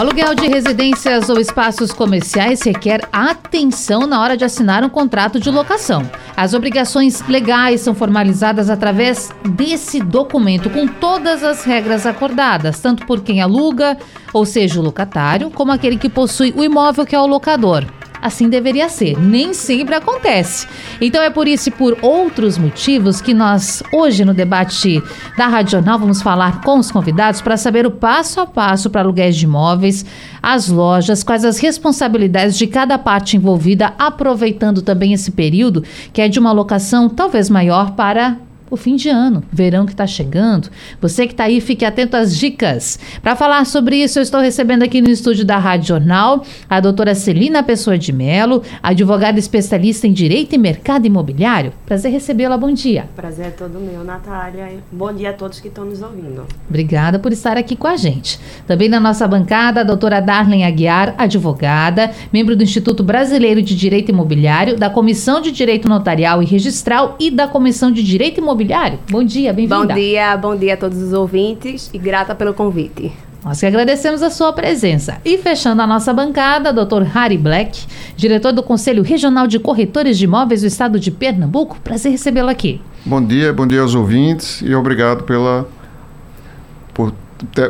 aluguel de residências ou espaços comerciais requer atenção na hora de assinar um contrato de locação. As obrigações legais são formalizadas através desse documento, com todas as regras acordadas, tanto por quem aluga, ou seja, o locatário, como aquele que possui o imóvel, que é o locador assim deveria ser. Nem sempre acontece. Então é por isso e por outros motivos que nós, hoje no debate da Radional, vamos falar com os convidados para saber o passo a passo para aluguéis de imóveis, as lojas, quais as responsabilidades de cada parte envolvida, aproveitando também esse período que é de uma locação talvez maior para o fim de ano, verão que está chegando. Você que está aí, fique atento às dicas. Para falar sobre isso, eu estou recebendo aqui no estúdio da Rádio Jornal a doutora Celina Pessoa de Melo, advogada especialista em Direito e Mercado Imobiliário. Prazer recebê-la, bom dia. Prazer é todo meu, Natália. Bom dia a todos que estão nos ouvindo. Obrigada por estar aqui com a gente. Também na nossa bancada, a doutora Darlen Aguiar, advogada, membro do Instituto Brasileiro de Direito Imobiliário, da Comissão de Direito Notarial e Registral e da Comissão de Direito Imobiliário Imobiliário. Bom dia, bem-vinda. Bom dia, bom dia a todos os ouvintes e grata pelo convite. Nós que agradecemos a sua presença. E fechando a nossa bancada, Dr. Harry Black, diretor do Conselho Regional de Corretores de Imóveis do Estado de Pernambuco. Prazer recebê-lo aqui. Bom dia, bom dia aos ouvintes e obrigado pela, por,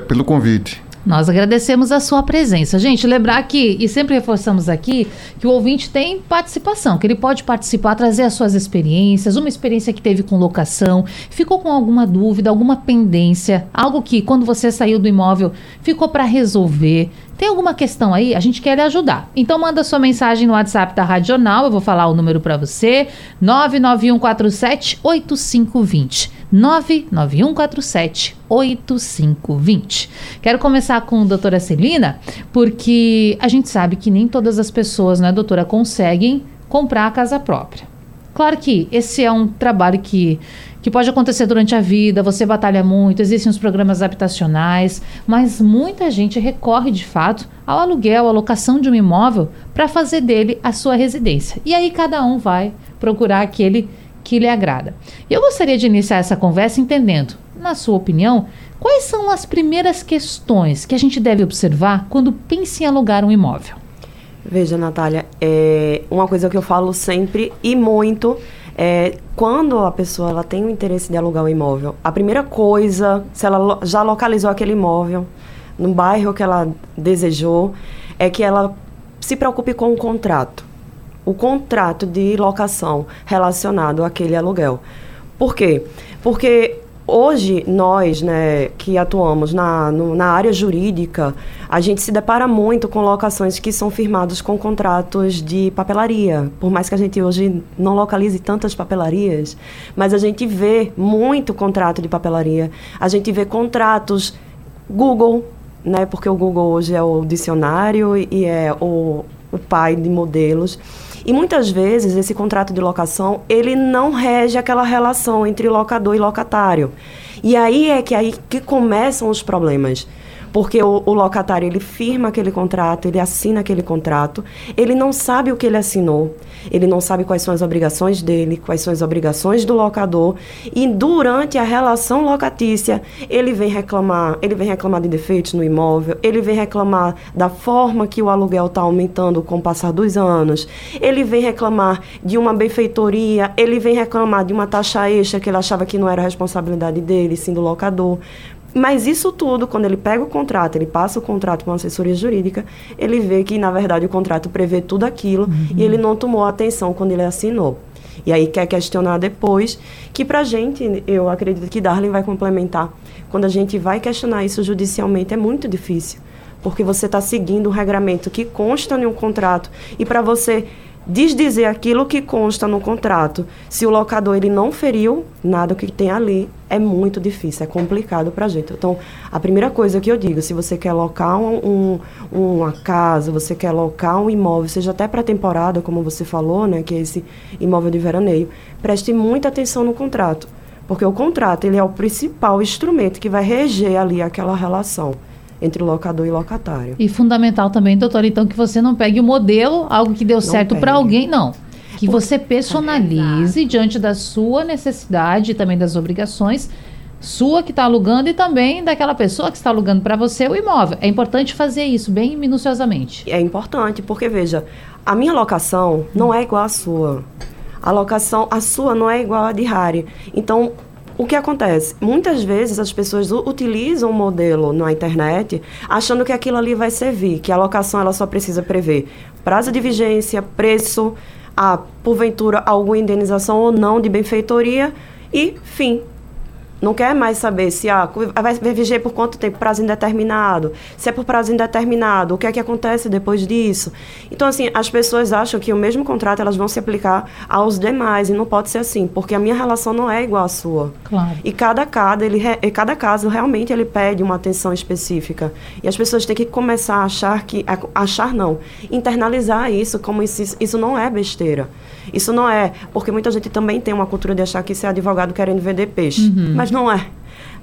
pelo convite. Nós agradecemos a sua presença. Gente, lembrar que, e sempre reforçamos aqui, que o ouvinte tem participação, que ele pode participar, trazer as suas experiências, uma experiência que teve com locação, ficou com alguma dúvida, alguma pendência, algo que quando você saiu do imóvel ficou para resolver. Tem alguma questão aí? A gente quer lhe ajudar. Então manda sua mensagem no WhatsApp da Radional, eu vou falar o número para você, 99147 8520. 99147 8520. Quero começar com a doutora Celina, porque a gente sabe que nem todas as pessoas, né, doutora, conseguem comprar a casa própria. Claro que esse é um trabalho que que pode acontecer durante a vida, você batalha muito, existem os programas habitacionais, mas muita gente recorre de fato ao aluguel, à locação de um imóvel para fazer dele a sua residência. E aí cada um vai procurar aquele que lhe agrada. Eu gostaria de iniciar essa conversa entendendo, na sua opinião, quais são as primeiras questões que a gente deve observar quando pensa em alugar um imóvel. Veja, Natália, é uma coisa que eu falo sempre e muito é, quando a pessoa ela tem o interesse de alugar um imóvel, a primeira coisa, se ela já localizou aquele imóvel no bairro que ela desejou, é que ela se preocupe com o contrato. O contrato de locação relacionado àquele aluguel. Por quê? Porque hoje nós, né, que atuamos na, no, na área jurídica, a gente se depara muito com locações que são firmadas com contratos de papelaria. Por mais que a gente hoje não localize tantas papelarias, mas a gente vê muito contrato de papelaria. A gente vê contratos Google, né, porque o Google hoje é o dicionário e é o, o pai de modelos. E muitas vezes esse contrato de locação, ele não rege aquela relação entre locador e locatário. E aí é que aí que começam os problemas porque o, o, locatário ele firma aquele contrato, ele assina aquele contrato, ele não sabe o que ele assinou, ele não sabe quais são as obrigações dele, quais são as obrigações do locador, e durante a relação locatícia ele vem reclamar, ele vem reclamar de defeitos no imóvel, ele vem reclamar da forma que o aluguel está aumentando com o passar dos anos, ele vem reclamar de uma benfeitoria, ele vem reclamar de uma taxa extra que ele achava que não era responsabilidade dele, sim do locador. Mas isso tudo, quando ele pega o contrato, ele passa o contrato para uma assessoria jurídica, ele vê que, na verdade, o contrato prevê tudo aquilo uhum. e ele não tomou atenção quando ele assinou. E aí quer questionar depois, que para a gente, eu acredito que Darlene vai complementar, quando a gente vai questionar isso judicialmente é muito difícil, porque você está seguindo um regramento que consta em um contrato e para você desdizer aquilo que consta no contrato. Se o locador ele não feriu nada que tem ali, é muito difícil, é complicado para a gente. Então, a primeira coisa que eu digo, se você quer locar um, um, uma casa, você quer locar um imóvel, seja até para temporada, como você falou, né, que é esse imóvel de veraneio, preste muita atenção no contrato Porque o contrato ele é o principal instrumento que vai reger ali aquela relação entre locador e locatário. E fundamental também, doutora, então, que você não pegue o modelo, algo que deu não certo para alguém, não. Que você personalize é diante da sua necessidade e também das obrigações sua que está alugando e também daquela pessoa que está alugando para você o imóvel. É importante fazer isso bem minuciosamente. É importante, porque veja, a minha locação não é igual à sua. A locação, a sua não é igual à de Harry. Então, o que acontece? Muitas vezes as pessoas utilizam o modelo na internet achando que aquilo ali vai servir, que a locação ela só precisa prever prazo de vigência, preço, a porventura alguma indenização ou não de benfeitoria e fim não quer mais saber se ah, vai viver por quanto tempo, prazo indeterminado, se é por prazo indeterminado, o que é que acontece depois disso. Então, assim, as pessoas acham que o mesmo contrato elas vão se aplicar aos demais, e não pode ser assim, porque a minha relação não é igual à sua. Claro. E cada, cada, ele, cada caso realmente ele pede uma atenção específica. E as pessoas têm que começar a achar que. A, achar não, internalizar isso como isso, isso não é besteira. Isso não é, porque muita gente também tem uma cultura de achar que isso é advogado querendo vender peixe. Uhum. Mas não é.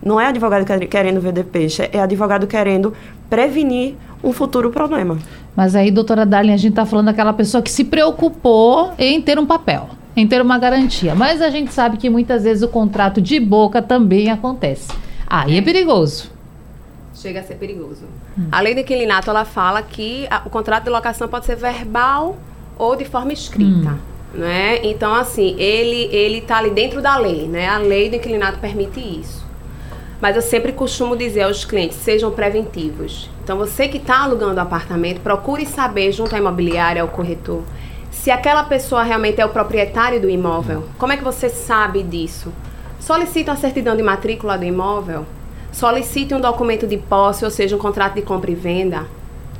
Não é advogado querendo vender peixe, é advogado querendo prevenir um futuro problema. Mas aí, doutora Darlene, a gente está falando daquela pessoa que se preocupou em ter um papel, em ter uma garantia. Mas a gente sabe que muitas vezes o contrato de boca também acontece. Aí é, perigoso. Chega a ser perigoso. Hum. A lei do inquilinato, ela fala que a, o contrato de locação pode ser verbal ou de forma escrita. Hum né? Então, assim, ele ele está ali dentro da lei, né? A lei do inclinato permite isso. Mas eu sempre costumo dizer aos clientes, sejam preventivos. Então, você que está alugando apartamento, procure saber junto à imobiliária, ao corretor, se aquela pessoa realmente é o proprietário do imóvel. Como é que você sabe disso? Solicite uma certidão de matrícula do imóvel. Solicite um documento de posse, ou seja, um contrato de compra e venda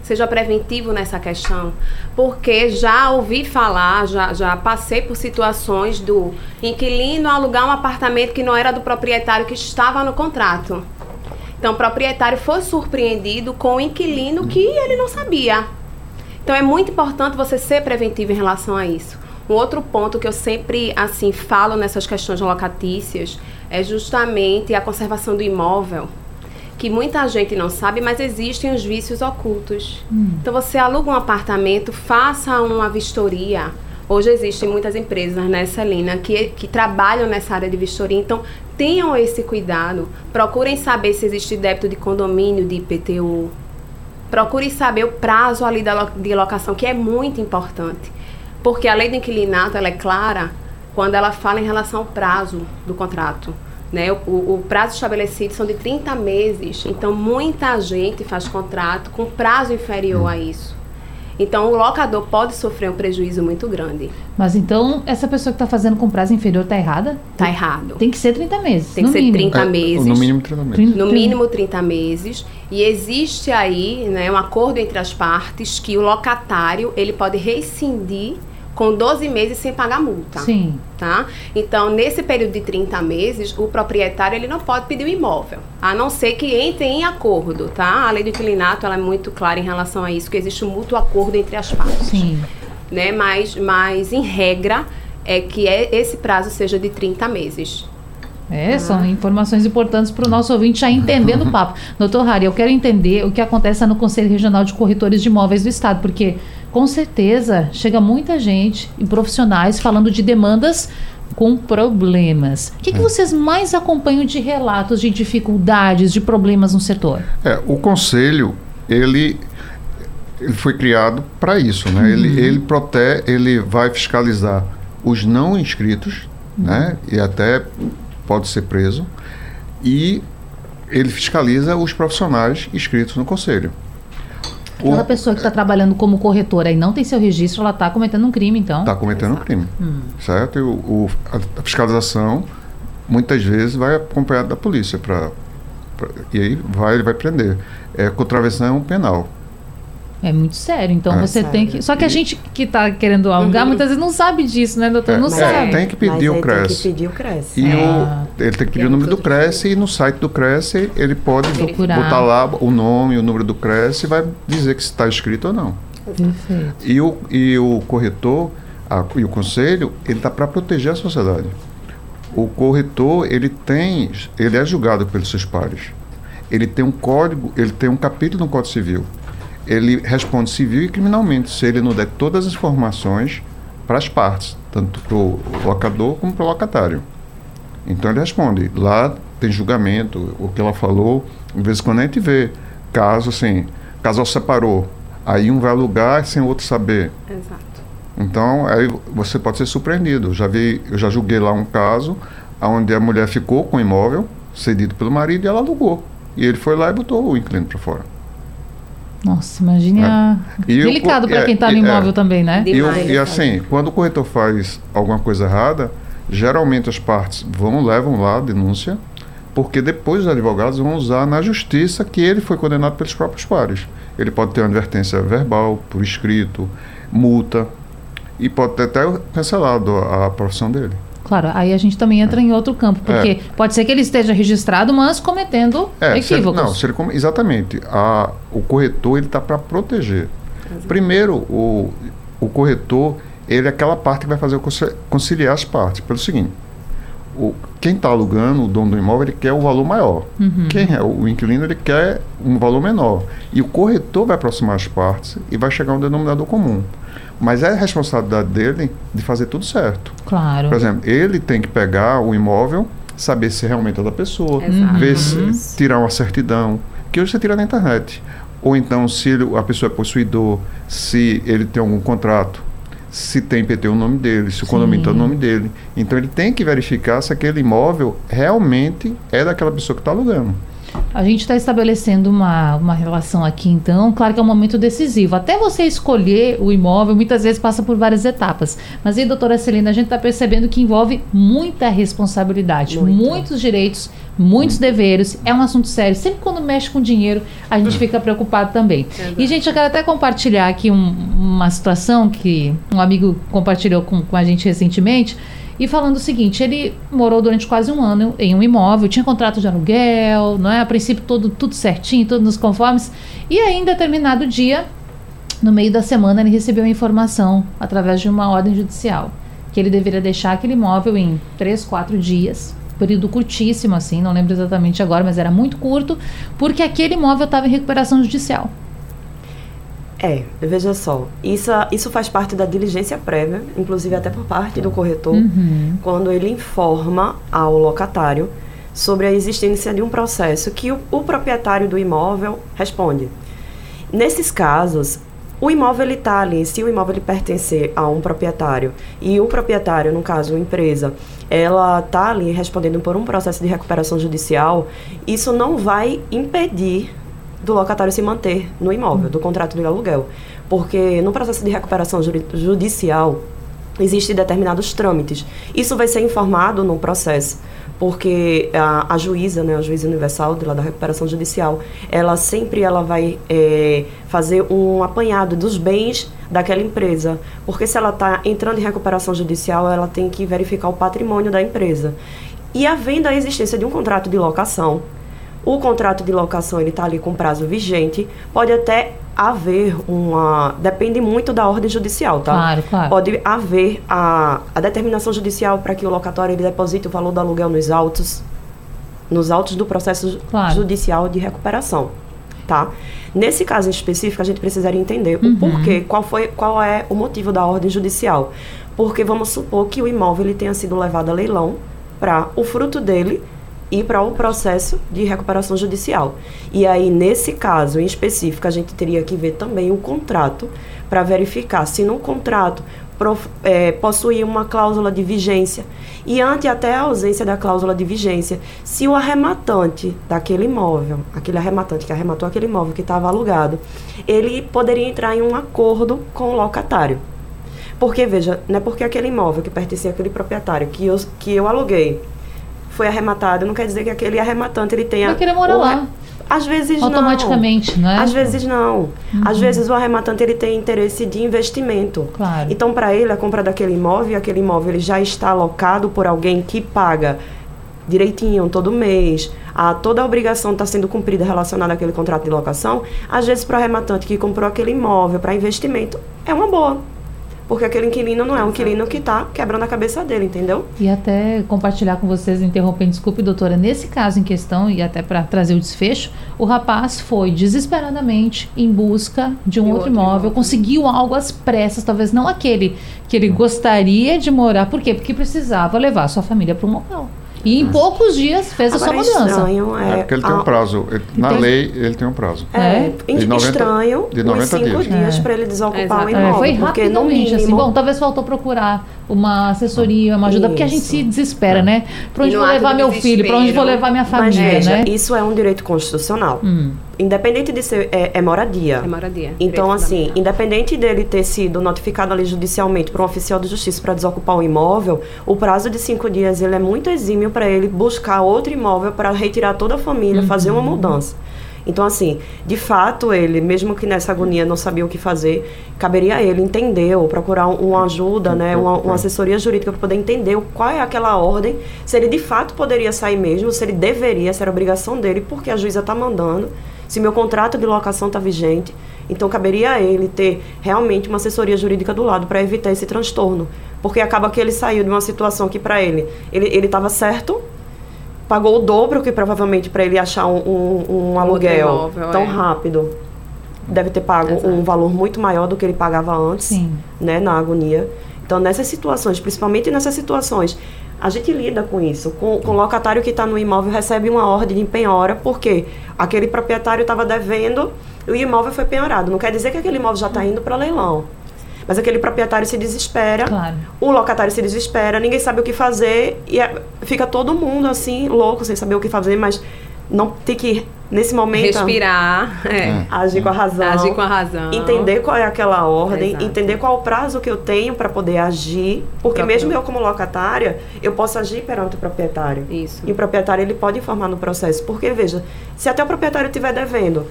seja preventivo nessa questão, porque já ouvi falar, já, já passei por situações do inquilino alugar um apartamento que não era do proprietário que estava no contrato. Então, o proprietário foi surpreendido com o inquilino que ele não sabia. Então, é muito importante você ser preventivo em relação a isso. Um outro ponto que eu sempre assim falo nessas questões locatícias é justamente a conservação do imóvel que muita gente não sabe, mas existem os vícios ocultos. Hum. Então você aluga um apartamento, faça uma vistoria. Hoje existem muitas empresas, né, Celina, que, que trabalham nessa área de vistoria. Então, tenham esse cuidado. Procurem saber se existe débito de condomínio, de IPTU. Procurem saber o prazo ali da, de locação, que é muito importante. Porque a lei do inquilinato, ela é clara quando ela fala em relação ao prazo do contrato. Né? O, o, prazo estabelecido são de 30 meses, então muita gente faz contrato com prazo inferior a isso. Então o locador pode sofrer um prejuízo muito grande. Mas então essa pessoa que está fazendo com prazo inferior está errada? Está errado. Tem que ser 30 meses. Tem que ser mínimo. 30 é, meses. No mínimo 30 meses. No mínimo 30 meses. E existe aí né, um acordo entre as partes que o locatário ele pode rescindir com 12 meses sem pagar multa. Sim. Tá? Então, nesse período de 30 meses, o proprietário ele não pode pedir o imóvel, a não ser que entre em acordo, tá? A lei do inquilinato ela é muito clara em relação a isso, que existe um mútuo acordo entre as partes. Sim. Né? Mas, mas em regra, é que é, esse prazo seja de 30 meses. É, são informações importantes para o nosso ouvinte já entendendo o papo. Doutor Rari, eu quero entender o que acontece no Conselho Regional de Corretores de Imóveis do Estado, porque com certeza chega muita gente e profissionais falando de demandas com problemas. O que, que, é. vocês mais acompanham de relatos de dificuldades, de problemas no setor? É, o conselho, ele, ele foi criado para isso, né? Uhum. Ele, ele protege, ele vai fiscalizar os não inscritos, uhum. né? E até pode ser preso. E ele fiscaliza os profissionais inscritos no conselho. Aquela o, pessoa que está trabalhando como corretora e não tem seu registro, ela está cometendo um crime, então? Está cometendo Exato. um crime. Hum. Certo? E o, o, a fiscalização, muitas vezes, vai acompanhada da polícia. Pra, e aí vai, ele vai prender. É contravenção penal. É muito sério, então é. você tem que. Só que a gente que está querendo alugar uhum. muitas vezes não sabe disso, né, doutor? É, não é, sabe. Tem que pedir o CRES. Tem que pedir o CRES. E o, é. ele tem que pedir o número do CRES e no site do CRES ele pode Procurar. botar lá o nome, o número do CRES e vai dizer que está escrito ou não. Perfeito. E o, e o corretor a, e o conselho, ele está para proteger a sociedade. o corretor ele tem, ele é julgado pelos seus pares. Ele tem um código, ele tem um capítulo no Código Civil. Ele responde civil e criminalmente se ele não der todas as informações para as partes, tanto para o locador como para o locatário. Então ele responde. Lá tem julgamento, o que ela falou. De vez em quando a gente vê caso assim, casal separou, aí um vai alugar sem o outro saber. Exato. Então, aí você pode ser surpreendido. Eu já vi, eu já julguei lá um caso onde a mulher ficou com o imóvel cedido pelo marido e ela alugou. E ele foi lá e botou o inquilino para fora. Nossa, imagine É. a... E Delicado para é, quem está no e- imóvel é. também, né? E, Demais, assim, quando o corretor faz alguma coisa errada, geralmente as partes vão, levam lá a denúncia, porque depois os advogados vão usar na justiça que ele foi condenado pelos próprios pares. Ele pode ter uma advertência verbal, por escrito, multa, e pode ter até cancelado a, a profissão dele. Claro, aí a gente também entra em outro campo, porque É. pode ser que ele esteja registrado, mas cometendo É, se ele- equívocos. não, se ele exatamente. A, o corretor ele está para proteger. Primeiro, o, o corretor ele é aquela parte que vai fazer conciliar as partes. Pelo seguinte, o, quem está alugando, o dono do imóvel, ele quer o valor maior. Quem é o inquilino, ele quer um valor menor. E o corretor vai aproximar as partes e vai chegar a um denominador comum. Mas é responsabilidade dele de fazer tudo certo. Claro. Por exemplo, ele tem que pegar o imóvel, saber se realmente é da pessoa, Exato. ver se tirar uma certidão, que hoje você tira na internet. Ou então, se ele- a pessoa é possuidor, se ele tem algum contrato, se tem PT o nome dele, se o condomínio está o nome dele. Então, ele tem que verificar se aquele imóvel realmente é daquela pessoa que está alugando. A gente está estabelecendo uma, uma relação aqui, então, claro que é um momento decisivo. Até você escolher o imóvel, muitas vezes passa por várias etapas. Mas aí, doutora Celina, a gente está percebendo que envolve muita responsabilidade, Muito. muitos direitos, muitos deveres. É um assunto sério. Sempre quando mexe com dinheiro, a gente fica preocupado também. E, gente, eu quero até compartilhar aqui um- uma situação que um amigo compartilhou com, com a gente recentemente. E falando o seguinte, ele morou durante quase um ano em um imóvel, tinha contrato de aluguel, não é? A princípio todo, tudo certinho, tudo nos conformes. E aí, em determinado dia, no meio da semana, ele recebeu a informação através de uma ordem judicial que ele deveria deixar aquele imóvel em três, quatro dias. Período curtíssimo, assim, não lembro exatamente agora, mas era muito curto, porque aquele imóvel estava em recuperação judicial. É, veja só, isso, isso faz parte da diligência prévia, inclusive até por parte do corretor, quando ele informa ao locatário sobre a existência de um processo que o, o proprietário do imóvel responde. Nesses casos, o imóvel está ali, se o imóvel pertencer a um proprietário e o proprietário, no caso a empresa, ela está ali respondendo por um processo de recuperação judicial, isso não vai impedir do locatário se manter no imóvel, do contrato de aluguel. Porque no processo de recuperação judicial, existem determinados trâmites. Isso vai ser informado no processo, porque a, a juíza, né, a juíza universal de lá da recuperação judicial, ela sempre ela vai eh, fazer um apanhado dos bens daquela empresa, porque se ela está entrando em recuperação judicial, ela tem que verificar o patrimônio da empresa. E havendo a existência de um contrato de locação, o contrato de locação ele está ali com prazo vigente, pode até haver uma. Depende muito da ordem judicial, tá? Claro, claro. Pode haver a, a determinação judicial para que o locatório ele deposite o valor do aluguel nos autos, nos autos do processo Claro. judicial de recuperação, tá? Nesse caso em específico, a gente precisaria entender Uhum. o porquê, qual, foi, qual é o motivo da ordem judicial. Porque vamos supor que o imóvel ele tenha sido levado a leilão para o fruto dele ir para o processo de recuperação judicial. E aí, nesse caso em específico, a gente teria que ver também o contrato para verificar se no contrato prof- é, possuía uma cláusula de vigência. E ante até a ausência da cláusula de vigência, se o arrematante daquele imóvel, aquele arrematante que arrematou aquele imóvel que estava alugado, ele poderia entrar em um acordo com o locatário. Porque, veja, não é porque aquele imóvel que pertencia àquele proprietário que eu, que eu aluguei foi arrematado, não quer dizer que aquele arrematante ele tenha. Vai querer morar o lá. Às vezes Automaticamente, não. não é? Às vezes não. Às vezes o arrematante ele tem interesse de investimento. Claro. Então, para ele, a compra daquele imóvel, aquele imóvel ele já está alocado por alguém que paga direitinho todo mês, a, toda a obrigação está sendo cumprida relacionada àquele contrato de locação, às vezes para o arrematante que comprou aquele imóvel para investimento, é uma boa. Porque aquele inquilino não é um inquilino que está quebrando a cabeça dele, entendeu? E até compartilhar com vocês, interrompendo, desculpe, doutora, nesse caso em questão, e até para trazer o desfecho, o rapaz foi desesperadamente em busca de um outro outro imóvel, imóvel. conseguiu algo às pressas, talvez não aquele que ele gostaria de morar. Por quê? Porque precisava levar sua família para um local. E em poucos dias fez a sua Agora, mudança. estranho É, é, porque ele tem um prazo. Ele- na lei, ele tem um prazo. É, É? De 90 estranho de os 90 cinco dias. dias É. para ele desocupar o É, imóvel. foi rapidamente, assim. mínimo, Bom, talvez faltou procurar uma assessoria, uma ajuda, porque a gente Isso. se desespera, né? Pra onde no vou levar meu filho? Pra onde vou levar minha mas família, veja, né? isso é um direito constitucional. Hum. Independente de ser, é, é moradia. É moradia. Então, direito assim, independente dele ter sido notificado ali judicialmente por um oficial de justiça para desocupar o imóvel, o prazo de cinco dias ele é muito exímio para ele buscar outro imóvel para retirar toda a família, fazer uma mudança. Então, assim, de fato, ele, mesmo que nessa agonia não sabia o que fazer, caberia a ele entender ou procurar um- uma ajuda, né, uma, uma assessoria jurídica para poder entender qual é aquela ordem, se ele de fato poderia sair mesmo, se ele deveria, se era obrigação dele, porque a juíza está mandando, se meu contrato de locação está vigente. Então, caberia a ele ter realmente uma assessoria jurídica do lado para evitar esse transtorno. Porque acaba que ele saiu de uma situação que, para ele, ele estava certo, pagou o dobro que provavelmente para ele achar um, um- um aluguel imóvel, tão é. rápido. Deve ter pago Exato. um valor muito maior do que ele pagava antes, Sim. né, na agonia. Então, nessas situações, principalmente nessas situações, a gente lida com isso. Com, com o locatário que está no imóvel recebe uma ordem de penhora, porque aquele proprietário estava devendo e o imóvel foi penhorado. Não quer dizer que aquele imóvel já está indo para leilão. Mas aquele proprietário se desespera, Claro. o locatário se desespera, ninguém sabe o que fazer e é- fica todo mundo assim, louco, sem saber o que fazer, mas não tem que, nesse momento, Respirar. É. agir com a razão. Agir com a razão. Entender qual é aquela ordem, Exato. entender qual o prazo que eu tenho para poder agir, porque Próprio- mesmo eu como locatária, eu posso agir perante o proprietário. Isso. E o proprietário ele pode informar no processo, porque veja, se até o proprietário estiver devendo,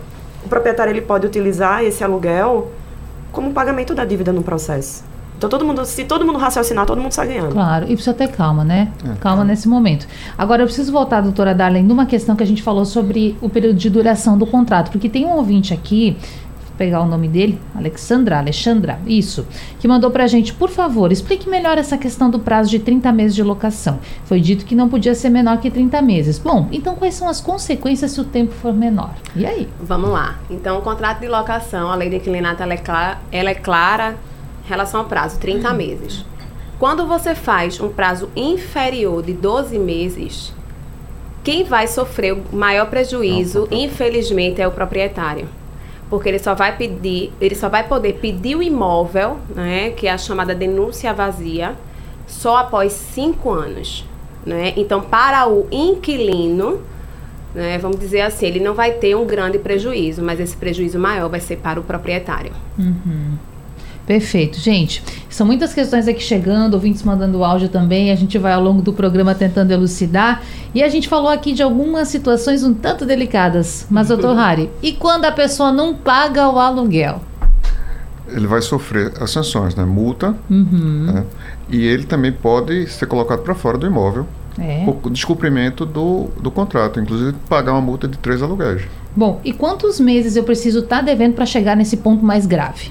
o proprietário ele pode utilizar esse aluguel como pagamento da dívida no processo. Então todo mundo, se todo mundo raciocinar, todo mundo sai ganhando. Claro, e precisa ter calma, né? É, calma calma. nesse momento. Agora, eu preciso voltar, doutora Darlene, numa questão que a gente falou sobre o período de duração do contrato, porque tem um ouvinte aqui, pegar o nome dele, Alexandra, Alexandra, isso, que mandou pra gente, por favor, explique melhor essa questão do prazo de 30 meses de locação. Foi dito que não podia ser menor que 30 meses. Bom, então quais são as consequências se o tempo for menor? E aí? Vamos lá. Então, o contrato de locação, a lei de ela é clara, ela é clara em relação ao prazo, 30 meses. Quando você faz um prazo inferior de 12 meses, quem vai sofrer o maior prejuízo, infelizmente, é o proprietário. Porque ele só vai pedir, ele só vai poder pedir o imóvel, né, que é a chamada denúncia vazia, só após cinco anos. Né? Então, para o inquilino, né, vamos dizer assim, ele não vai ter um grande prejuízo, mas esse prejuízo maior vai ser para o proprietário. Perfeito, gente. São muitas questões aqui chegando, ouvintes mandando áudio também. A gente vai ao longo do programa tentando elucidar. E a gente falou aqui de algumas situações um tanto delicadas. Mas, doutor Hari, e quando a pessoa não paga o aluguel? Ele vai sofrer as sanções, né? Multa. Uhum. né? E ele também pode ser colocado para fora do imóvel É. por descumprimento do, do contrato, inclusive pagar uma multa de três aluguéis. Bom, e quantos meses eu preciso estar devendo para chegar nesse ponto mais grave?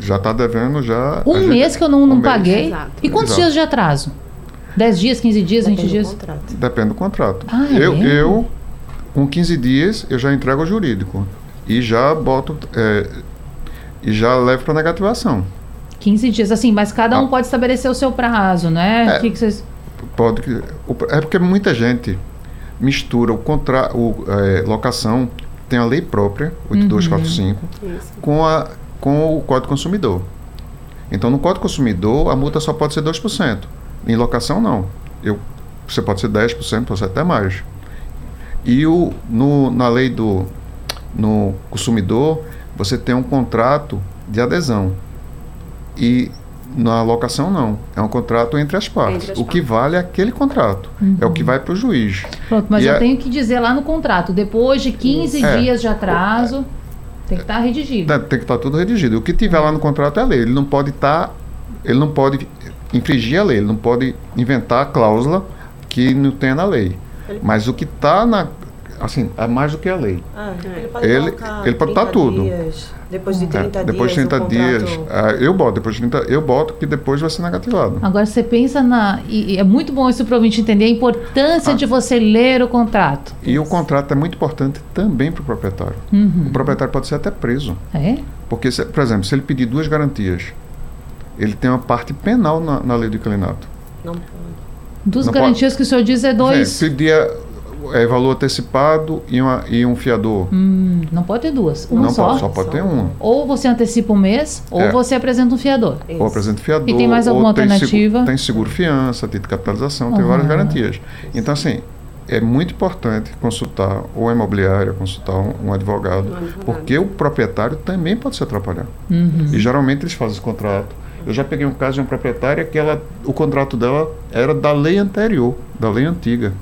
Já está devendo já. Um gente- mês que eu não, um não mês. paguei? Exato. E quantos Exato. dias de atraso? 10 dias, 15 dias, 20 Depende do dias? contrato. Depende do contrato. Ah, é eu, mesmo? eu, com 15 dias, eu já entrego ao jurídico. E já boto. é, e já levo para negativação. 15 dias, assim, mas cada um Ah. pode estabelecer o seu prazo, né? É. O que que vocês... Pode, é porque muita gente mistura o contrato, é, locação, tem a lei própria, 8245, Isso. com, a, com o Código Consumidor. Então, no Código Consumidor, a multa só pode ser 2%. Em locação, não. Eu, você pode ser 10%, pode ser até mais. E o, no, na lei do no consumidor, você tem um contrato de adesão. E na locação, não. É um contrato entre as partes. Entre as o que vale é aquele contrato. É o que vai para o juiz. Pronto, mas E eu a- tenho que dizer lá no contrato, depois de 15 É. dias de atraso, tem que estar redigido. Tem que estar tudo redigido. O que tiver lá no contrato é a lei. Ele não pode estar. ele não pode infringir a lei. Ele não pode inventar a cláusula que não tenha na lei. Mas o que está na. Assim, é mais do que a lei. Ah, ele Ele- colocar ele pode botar 30 tudo. dias, depois de 30 É, dias. depois de 30 o contrato- dias, ah, eu boto, depois de 30, eu boto que depois vai ser negativado. Agora você pensa na. E, e é muito bom isso para o entender a importância Ah. de você ler o contrato. E o contrato é muito importante também para o proprietário. Uhum. O proprietário pode ser até preso. É? Porque, se- por exemplo, se ele pedir duas garantias, ele tem uma parte penal na, na lei do inclinato. Não pode. Dos Não garantias que o senhor diz é dois. É, pedir é, valor antecipado e, uma, e um fiador. Hum, não pode ter duas. Uma não só. pode, só pode ter uma. Ou você antecipa um mês, ou É. você apresenta um fiador. Isso. Ou apresenta fiador. E tem mais alguma tem alternativa? Seguro, tem seguro-fiança, título de capitalização, tem várias garantias. Então, assim, é muito importante consultar ou a imobiliária, consultar um, um advogado, Um advogado. porque o proprietário também pode se atrapalhar. Uhum. E geralmente eles fazem esse contrato. Eu já peguei um caso de uma proprietária que ela, o contrato dela era da lei anterior, da lei antiga.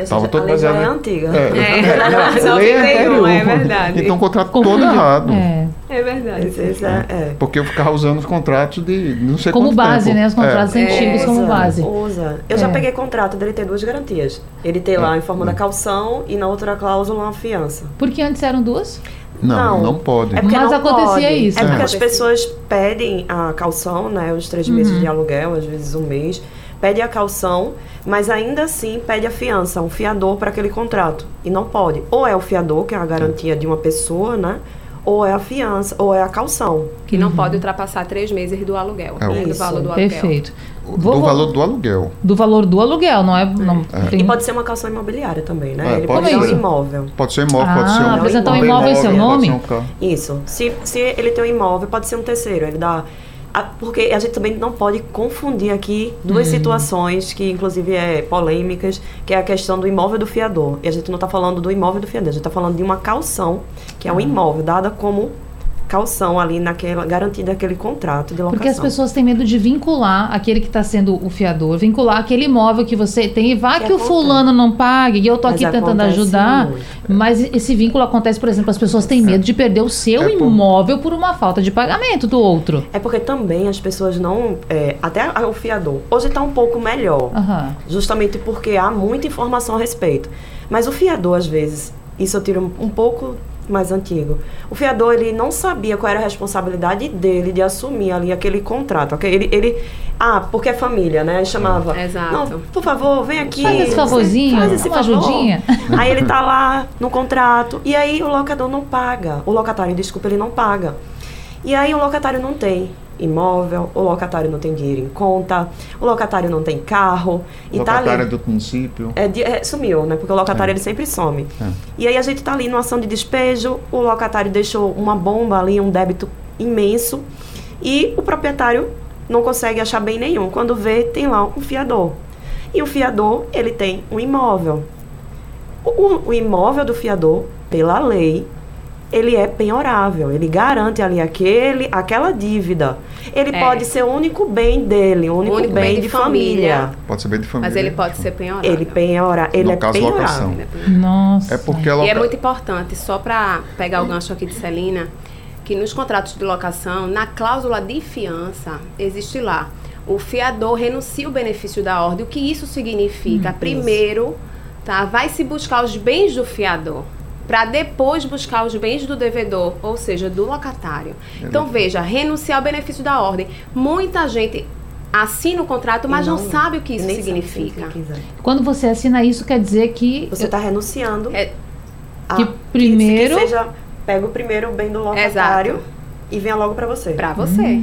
Eu Tava a lei já é antiga. É, a lei 91, é verdade. Então o contrato todo errado. É. É verdade. Esse- é, é. Porque eu ficava usando os contratos de não sei Como base, tempo. né? Os contratos É. antigos como base. Usa. Eu já É. peguei contrato dele ter duas garantias. Ele ter lá É. em forma da calção e na outra cláusula uma fiança. Porque antes eram duas? Não, Não. não pode. É porque Mas não acontecia pode. isso, É porque as pessoas pedem a calção, né? Os três meses de aluguel, às vezes um mês. Pede a calção, mas ainda assim pede a fiança, um fiador para aquele contrato. E não pode. Ou é o fiador, que é a garantia de uma pessoa, né? Ou é a fiança, ou é a calção. Que não pode ultrapassar três meses do aluguel. É, né, do valor do aluguel. Perfeito. Do Vou- valor do aluguel. do valor do aluguel, não é? Não, tem- E pode ser uma calção imobiliária também, né? É, Ele pode pode ser um imóvel. Pode ser imóvel, pode Ah, ser um. apresentar um imóvel em seu pode nome? um. Isso. Se, se ele tem um imóvel, pode ser um terceiro. Ele dá. A- porque a gente também não pode confundir aqui duas Hum. situações que, inclusive, é polêmicas, que é a questão do imóvel do fiador. E a gente não está falando do imóvel do fiador, a gente está falando de uma calção, que Ah. é um imóvel, dada como calção ali naquela, garantida aquele contrato de locação. Porque as pessoas têm medo de vincular aquele que está sendo o fiador, vincular aquele imóvel que você tem e vá que, Que o fulano não pague e eu tô Mas aqui tentando ajudar. muito. Mas esse vínculo acontece, por exemplo, as pessoas têm medo de perder o seu É por- imóvel por uma falta de pagamento do outro. É porque também as pessoas não. é, até o fiador. Hoje está um pouco melhor. Aham. justamente porque há muita informação a respeito. Mas o fiador, às vezes, isso eu tiro um pouco mais antigo. O fiador, ele não sabia qual era a responsabilidade dele de assumir ali aquele contrato, ok? Ele, ele ah, porque é família, né? Chamava. Exato. Não, por favor, vem aqui. Faz esse favorzinho, faz esse uma favor." ajudinha. Aí ele tá lá no contrato e aí o locador não paga. O locatário, desculpa, ele não paga. E aí o locatário não tem imóvel, o locatário não tem dinheiro em conta, o locatário não tem carro e tá Locatária ali. do município. É, é, sumiu, né? Porque o locatário É. ele sempre some. É. E aí a gente tá ali numa ação de despejo, o locatário deixou uma bomba ali, um débito imenso, e o proprietário não consegue achar bem nenhum. Quando vê, tem lá um fiador. E o fiador, ele tem um imóvel. O, o- o imóvel do fiador, pela lei, ele é penhorável. Ele garante ali aquele, aquela dívida. Ele É. pode ser o único bem dele, o único, único bem, bem de de família. família. Pode ser bem de família. Mas ele pode ser penhorável. Ele penhora, ele No é caso, penhorável. locação. É. Nossa. É porque a E é loca... muito importante, só para pegar o gancho aqui de Celina, que nos contratos de locação, na cláusula de fiança, existe lá. O fiador renuncia o benefício da ordem. O que isso significa? Primeiro, tá, vai se buscar os bens do fiador, para depois buscar os bens do devedor, ou seja, do locatário. Então veja, renunciar ao benefício da ordem. Muita gente assina o contrato, mas não, não- sabe o que isso significa. que quiser. Quando você assina isso, quer dizer que. Você está renunciando. É, a- Que primeiro- Que, seja, pega o primeiro bem do locatário Exato. e venha logo para você. para você.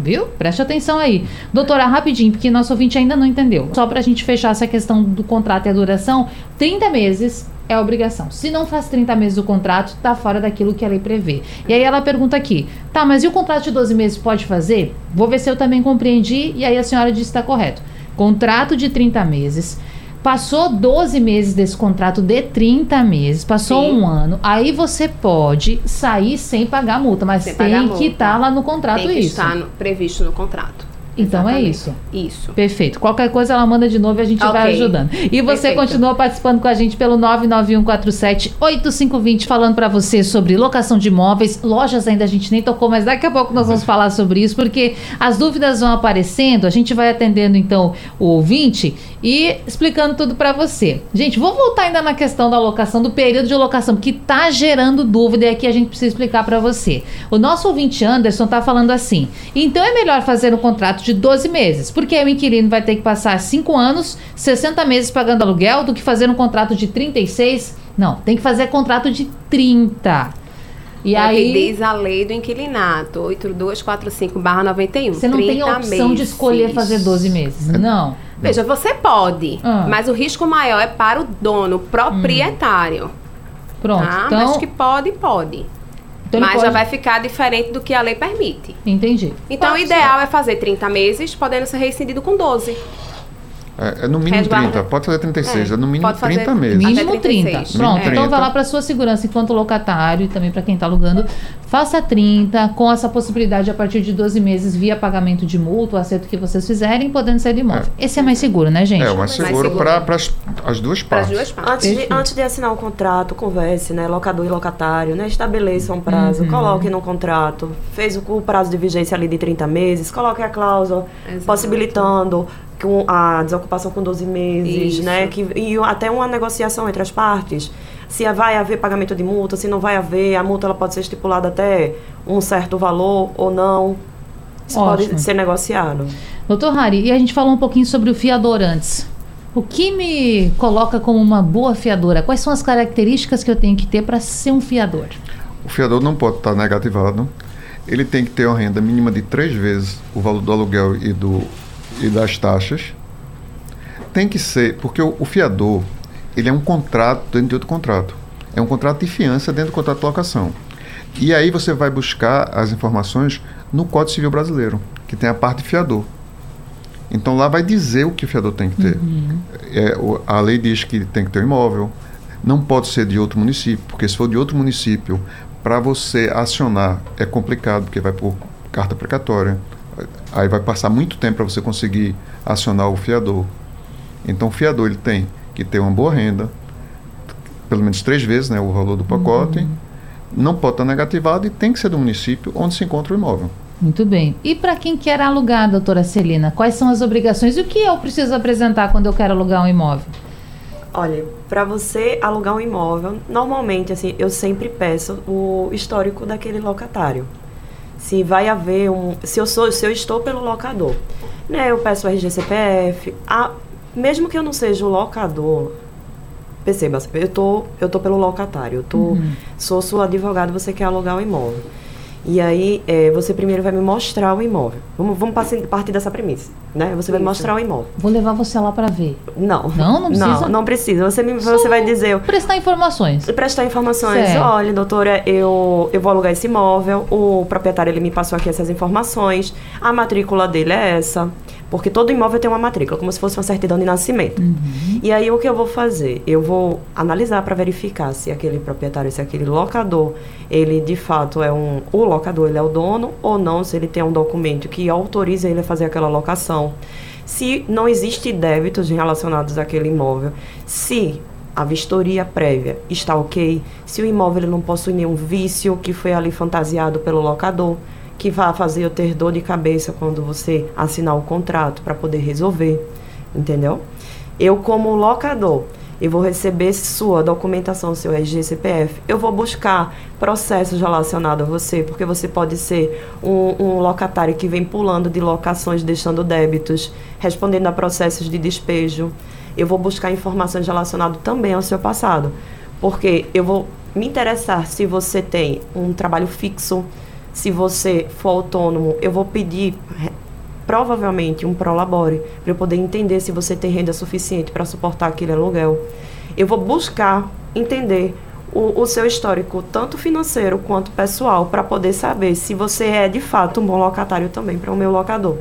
Viu? Preste atenção aí. Doutora, rapidinho, porque nosso ouvinte ainda não entendeu. Só pra gente fechar essa questão do contrato e a duração, 30 meses é obrigação. Se não faz 30 meses do contrato, tá fora daquilo que a lei prevê. E aí ela pergunta aqui: tá, mas e o contrato de 12 meses pode fazer? Vou ver se eu também compreendi, e aí a senhora disse que está correto. Contrato de 30 meses. Passou 12 meses desse contrato de 30 meses, passou Sim. um ano, aí você pode sair sem pagar multa, mas Sem tem que estar lá no contrato Tem que isso. estar no- previsto no contrato. Então é Exatamente. isso. Isso. Perfeito. Qualquer coisa ela manda de novo e a gente vai Ok. ajudando. E você Perfeito. continua participando com a gente pelo 991478520 falando para você sobre locação de imóveis. Lojas ainda a gente nem tocou, mas daqui a pouco nós vamos falar sobre isso porque as dúvidas vão aparecendo. A gente vai atendendo então o ouvinte e explicando tudo para você. Gente, vou voltar ainda na questão da locação, do período de locação, que tá gerando dúvida e aqui a gente precisa explicar para você. O nosso ouvinte Anderson tá falando assim: então é melhor fazer um contrato de 12 meses, porque aí o inquilino vai ter que passar 5 anos, 60 meses pagando aluguel, do que fazer um contrato de 36. Não, tem que fazer contrato de 30. E É aí que diz a lei do inquilinato, 8245-91. você não tem a 30 opção de escolher meses. fazer 12 meses. Não. Veja, você pode, Ah. mas o risco maior é para o dono proprietário. Pronto. tá? então, Mas que pode, pode. Então mas já pode- vai ficar diferente do que a lei permite. Entendi. Então, Pode o ideal é fazer 30 meses, podendo ser rescindido com 12. É, é no mínimo Resguarda. 30, pode fazer 36, é, no mínimo pode fazer 30 meses. Mínimo 30. 36. Pronto. Mínimo Então vai 30. lá para sua segurança enquanto locatário e também para quem está alugando. Faça 30 com essa possibilidade a partir de 12 meses via pagamento de multa, o acerto que vocês fizerem, podendo sair do imóvel. Esse é mais seguro, né, gente? É, o mais seguro seguro. para as duas Para as partes. duas partes. Antes de, antes de assinar o contrato, converse, né? Locador e locatário, né? Estabeleça um prazo, Uhum. coloque no contrato. Fez o, o prazo de vigência ali de 30 meses, coloque a cláusula, Exato. possibilitando com a desocupação com 12 meses, Isso. né? Que, e até uma negociação entre as partes. Se vai haver pagamento de multa, se não vai haver, a multa ela pode ser estipulada até um certo valor ou não. Isso Ótimo. pode ser negociado. Doutor Hari, e a gente falou um pouquinho sobre o fiador antes. O que me coloca como uma boa fiadora? Quais são as características que eu tenho que ter para ser um fiador? O fiador não pode estar negativado. Ele tem que ter uma renda mínima de três vezes o valor do aluguel e, do, e das taxas. Tem que ser, porque o, o fiador, ele é um contrato dentro de outro contrato. É um contrato de fiança dentro do contrato de locação. E aí você vai buscar as informações no Código Civil Brasileiro, que tem a parte de fiador. Então lá vai dizer o que o fiador tem que ter. É, o- a lei diz que tem que ter um imóvel, não pode ser de outro município, porque se for de outro município, para você acionar é complicado, porque vai por carta precatória. Aí vai passar muito tempo para você conseguir acionar o fiador. Então o fiador ele tem que ter uma boa renda, pelo menos três vezes né, o valor do pacote, não pode estar negativado e tem que ser do município onde se encontra o imóvel. Muito bem. E para quem quer alugar, doutora Celina, quais são as obrigações e o que eu preciso apresentar quando eu quero alugar um imóvel? Olha, para você alugar um imóvel, normalmente assim, eu sempre peço o histórico daquele locatário. Se vai haver um, se eu sou, se eu estou pelo locador, né, eu peço RGCPF, a, mesmo que eu não seja o locador, perceba, eu tô, eu tô pelo locatário, eu tô, sou sua advogada, você quer alugar o imóvel. E aí, é, você primeiro vai me mostrar o imóvel. Vamos, vamos partir dessa premissa, né? Você vai me Isso. mostrar o imóvel. Vou levar você lá para ver. Não. Não, não precisa? Não, não precisa. Você, me, Só você vai dizer, Prestar informações. prestar informações. Certo. Olha, doutora, eu, eu vou alugar esse imóvel. O proprietário ele me passou aqui essas informações. A matrícula dele é essa. Porque todo imóvel tem uma matrícula, como se fosse uma certidão de nascimento. E aí o que eu vou fazer? Eu vou analisar para verificar se aquele proprietário, se aquele locador, ele de fato é um. O locador ele é o dono ou não, se ele tem um documento que autoriza ele a fazer aquela locação. Se não existe débitos relacionados àquele imóvel, se a vistoria prévia está ok, se o imóvel não possui nenhum vício que foi ali fantasiado pelo locador, que vai fazer eu ter dor de cabeça quando você assinar o contrato para poder resolver, entendeu? Eu como locador, eu vou receber sua documentação, seu RG CPF, eu vou buscar processos relacionados a você, porque você pode ser um, um locatário que vem pulando de locações, deixando débitos, respondendo a processos de despejo. Eu vou buscar informações relacionadas também ao seu passado, porque eu vou me interessar se você tem um trabalho fixo, se você for autônomo, eu vou pedir re- provavelmente um prolabore para eu poder entender se você tem renda suficiente para suportar aquele aluguel. Eu vou buscar entender o, o seu histórico, tanto financeiro quanto pessoal, para poder saber se você é de fato um bom locatário também para o meu locador.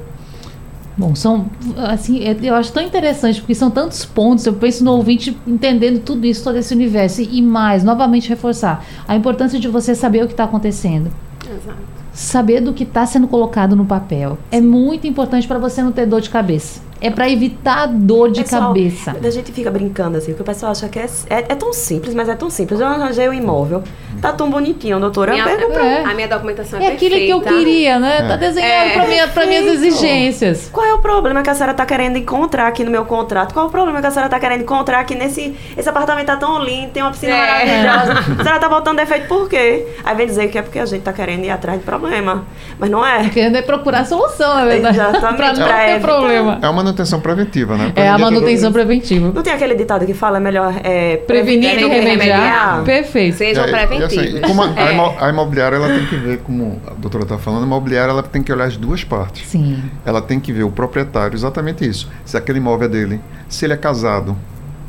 Bom, são, assim, é- eu acho tão interessante, porque são tantos pontos, eu penso no ouvinte entendendo tudo isso, todo esse universo, e mais, novamente reforçar, a importância de você saber o que está acontecendo. Exato. Saber do que está sendo colocado no papel é muito importante para você não ter dor de cabeça. É para evitar dor de Pessoal, cabeça. A gente fica brincando assim, porque o pessoal acha que é, é, é tão simples, mas é tão simples. Eu arranjei o imóvel. Tá tão bonitinho, doutora. Minha- Eu pego pra- É. A minha documentação é, É aquilo que eu perfeita. queria, né? Tá desenhado É. para minha, pra minhas exigências. Qual é o problema que a senhora tá querendo encontrar aqui no meu contrato? Qual é o problema que a senhora tá querendo encontrar aqui nesse. Esse apartamento tá tão lindo, tem uma piscina É. maravilhosa. A senhora tá botando defeito por quê? Aí vem dizer que é porque a gente tá querendo ir atrás de problema. Mas não é. Querendo é procurar solução, na verdade. Exatamente, pra não pra ter evitar. problema. É uma manutenção preventiva, né? Pra É a manutenção preventiva. Não tem aquele ditado que fala é melhor é, Prevenir do que remediar. remediar? Perfeito. Sejam preventivos. Assim, como a, É. a imobiliária ela tem que ver, como a doutora está falando, a imobiliária ela tem que olhar as duas partes. Sim. Ela tem que ver o proprietário, exatamente isso. Se aquele imóvel é dele, se ele é casado,